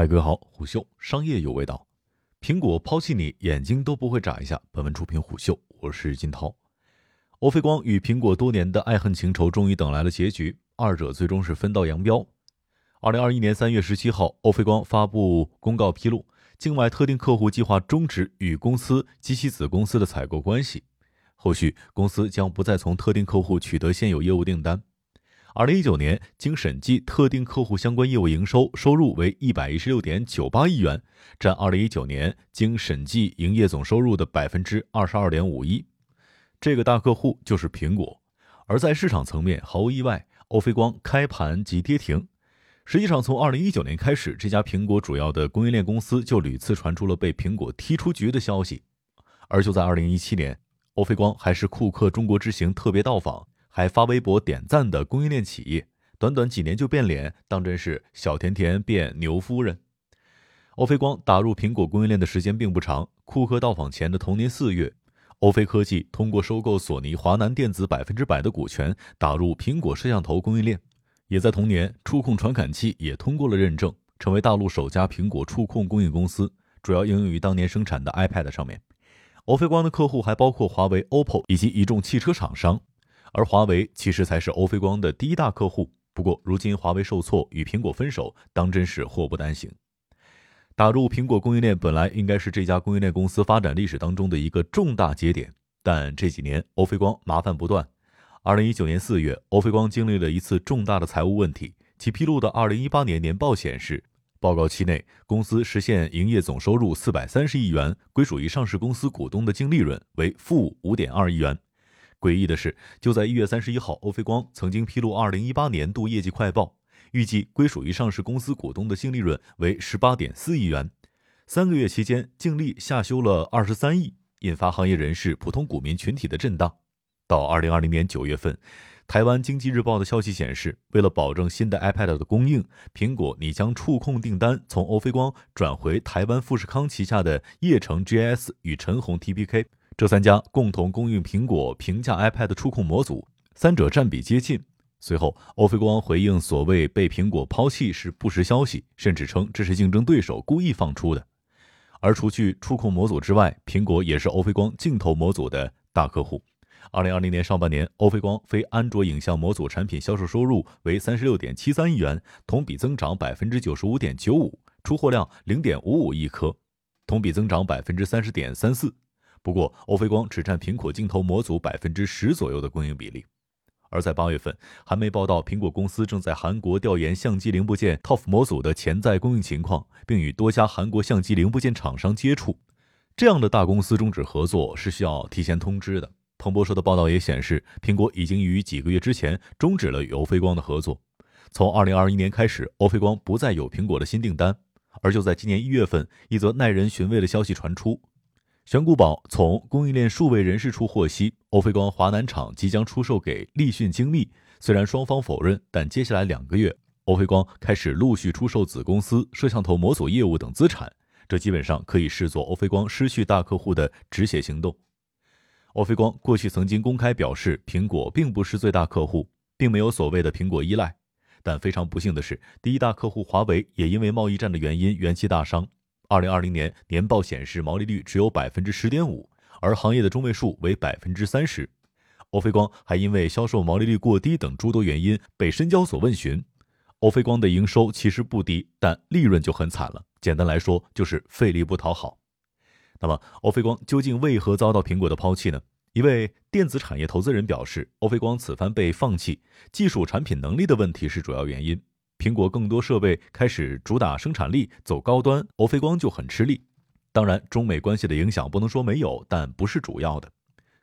嗨，各位好，虎嗅商业有味道。苹果抛弃你，眼睛都不会眨一下。本文出品虎嗅，我是金涛。欧菲光与苹果多年的爱恨情仇终于等来了结局，二者最终是分道扬镳。二零二一年三月十七号，欧菲光发布公告披露，境外特定客户计划终止与公司及其子公司的采购关系，后续公司将不再从特定客户取得现有业务订单。二零一九年，经审计，特定客户相关业务营收收入为一百一十六点九八亿元，占二零一九年经审计营业总收入的百分之二十二点五一。这个大客户就是苹果。而在市场层面，毫无意外，欧菲光开盘即跌停。实际上，从二零一九年开始，这家苹果主要的供应链公司就屡次传出了被苹果踢出局的消息。而就在二零一七年，欧菲光还是库克中国之行特别到访。还发微博点赞的供应链企业，短短几年就变脸，当真是小甜甜变牛夫人。欧菲光打入苹果供应链的时间并不长，库克到访前的同年四月，欧菲科技通过收购索尼华南电子百分之百的股权，打入苹果摄像头供应链。也在同年，触控传感器也通过了认证，成为大陆首家苹果触控供应公司，主要应用于当年生产的 iPad 上面。欧菲光的客户还包括华为、OPPO 以及一众汽车厂商。而华为其实才是欧菲光的第一大客户。不过，如今华为受挫，与苹果分手，当真是祸不单行。打入苹果供应链本来应该是这家供应链公司发展历史当中的一个重大节点，但这几年欧菲光麻烦不断。二零一九年四月，欧菲光经历了一次重大的财务问题。其披露的二零一八年年报显示，报告期内公司实现营业总收入四百三十亿元，归属于上市公司股东的净利润为负五点二亿元。诡异的是，就在一月三十一号，欧菲光曾经披露二零一八年度业绩快报，预计归属于上市公司股东的净利润为十八点四亿元。三个月期间，净利下修了二十三亿，引发行业人士、普通股民群体的震荡。到二零二零年九月份，台湾经济日报的消息显示，为了保证新的 iPad 的供应，苹果拟将触控订单从欧菲光转回台湾富士康旗下的叶城 GS 与陈红 TPK。这三家共同供应苹果平价 iPad 触控模组，三者占比接近。随后，欧菲光回应所谓被苹果抛弃是不实消息，甚至称这是竞争对手故意放出的。而除去触控模组之外，苹果也是欧菲光镜头模组的大客户。二零二零年上半年，欧菲光非安卓影像模组产品销售收入为三十六点七三亿元，同比增长百分之九十五点九五，出货量零点五五亿颗，同比增长百分之三十点三四。不过，欧菲光只占苹果镜头模组百分之十左右的供应比例。而在八月份，韩媒报道，苹果公司正在韩国调研相机零部件 TOF 模组的潜在供应情况，并与多家韩国相机零部件厂商接触。这样的大公司终止合作是需要提前通知的。彭博社的报道也显示，苹果已经于几个月之前终止了与欧菲光的合作。从二零二一年开始，欧菲光不再有苹果的新订单。而就在今年一月份，一则耐人寻味的消息传出。玄古宝从供应链数位人士处获悉，欧菲光华南厂即将出售给立讯精密。虽然双方否认，但接下来两个月，欧菲光开始陆续出售子公司摄像头模组业务等资产。这基本上可以视作欧菲光失去大客户的止血行动。欧菲光过去曾经公开表示，苹果并不是最大客户，并没有所谓的苹果依赖。但非常不幸的是，第一大客户华为也因为贸易战的原因元气大伤。二零二零年年报显示，毛利率只有百分之十点五，而行业的中位数为百分之三十。欧菲光还因为销售毛利率过低等诸多原因被深交所问询。欧菲光的营收其实不低，但利润就很惨了。简单来说，就是费力不讨好。那么，欧菲光究竟为何遭到苹果的抛弃呢？一位电子产业投资人表示，欧菲光此番被放弃，技术产品能力的问题是主要原因。苹果更多设备开始主打生产力，走高端，欧菲光就很吃力。当然，中美关系的影响不能说没有，但不是主要的。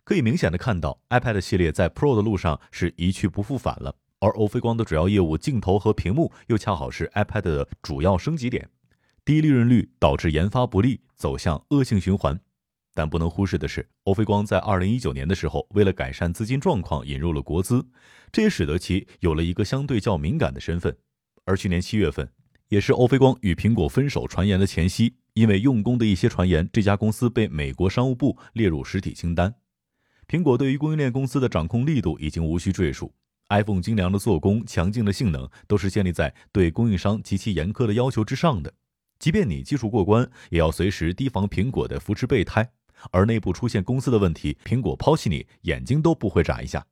可以明显的看到，iPad 系列在 Pro 的路上是一去不复返了，而欧菲光的主要业务镜头和屏幕又恰好是 iPad 的主要升级点，低利润率导致研发不利，走向恶性循环。但不能忽视的是，欧菲光在2019年的时候，为了改善资金状况，引入了国资，这也使得其有了一个相对较敏感的身份。而去年七月份，也是欧菲光与苹果分手传言的前夕，因为用工的一些传言，这家公司被美国商务部列入实体清单。苹果对于供应链公司的掌控力度已经无需赘述，iPhone 精良的做工、强劲的性能，都是建立在对供应商极其严苛的要求之上的。即便你技术过关，也要随时提防苹果的扶持备胎。而内部出现公司的问题，苹果抛弃你，眼睛都不会眨一下。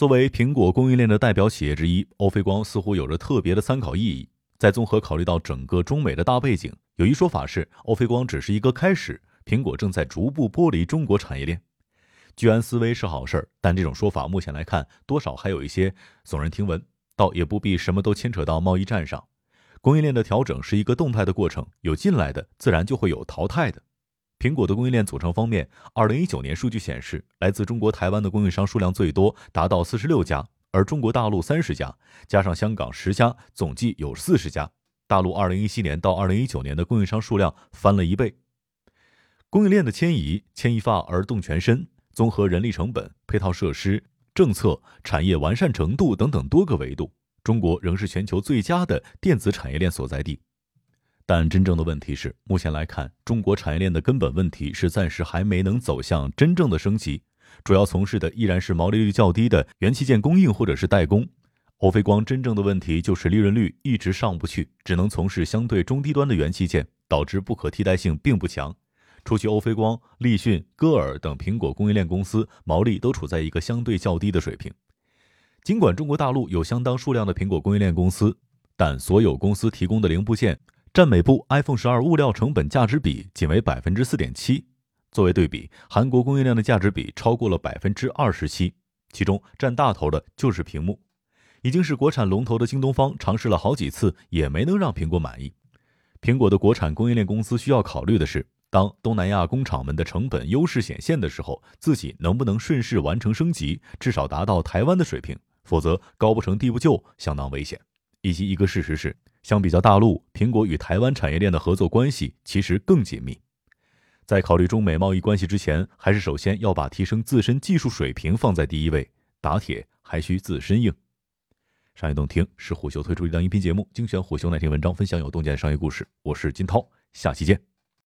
作为苹果供应链的代表企业之一，欧菲光似乎有着特别的参考意义。在综合考虑到整个中美的大背景，有一说法是，欧菲光只是一个开始，苹果正在逐步剥离中国产业链。居安思危是好事儿，但这种说法目前来看，多少还有一些耸人听闻，倒也不必什么都牵扯到贸易战上。供应链的调整是一个动态的过程，有进来的，自然就会有淘汰的。苹果的供应链组成方面，二零一九年数据显示，来自中国台湾的供应商数量最多，达到四十六家，而中国大陆三十家，加上香港十家，总计有四十家。大陆二零一七年到二零一九年的供应商数量翻了一倍。供应链的迁移，牵一发而动全身，综合人力成本、配套设施、政策、产业完善程度等等多个维度，中国仍是全球最佳的电子产业链所在地。但真正的问题是，目前来看，中国产业链的根本问题是暂时还没能走向真正的升级，主要从事的依然是毛利率较低的元器件供应或者是代工。欧菲光真正的问题就是利润率一直上不去，只能从事相对中低端的元器件，导致不可替代性并不强。除去欧菲光、立讯、歌尔等苹果供应链公司，毛利都处在一个相对较低的水平。尽管中国大陆有相当数量的苹果供应链公司，但所有公司提供的零部件。占每部 iPhone 十二物料成本价值比仅为百分之四点七。作为对比，韩国供应链的价值比超过了百分之二十七，其中占大头的就是屏幕。已经是国产龙头的京东方尝试了好几次，也没能让苹果满意。苹果的国产供应链公司需要考虑的是，当东南亚工厂们的成本优势显现的时候，自己能不能顺势完成升级，至少达到台湾的水平？否则高不成低不就，相当危险。以及一个事实是。相比较大陆，苹果与台湾产业链的合作关系其实更紧密。在考虑中美贸易关系之前，还是首先要把提升自身技术水平放在第一位。打铁还需自身硬。商业洞听是虎嗅推出一档音频节目，精选虎嗅那篇文章，分享有洞见的商业故事。我是金涛，下期见。